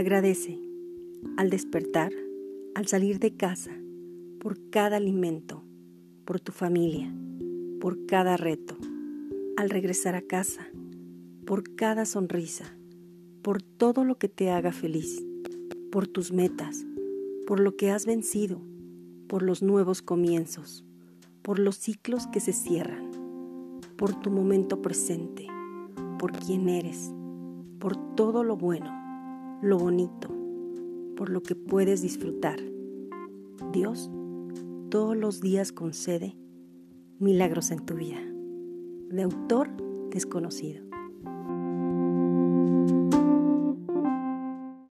Agradece al despertar, al salir de casa, por cada alimento, por tu familia, por cada reto, al regresar a casa, por cada sonrisa, por todo lo que te haga feliz, por tus metas, por lo que has vencido, por los nuevos comienzos, por los ciclos que se cierran, por tu momento presente, por quién eres, por todo lo bueno lo bonito, por lo que puedes disfrutar. Dios todos los días concede milagros en tu vida. De autor desconocido.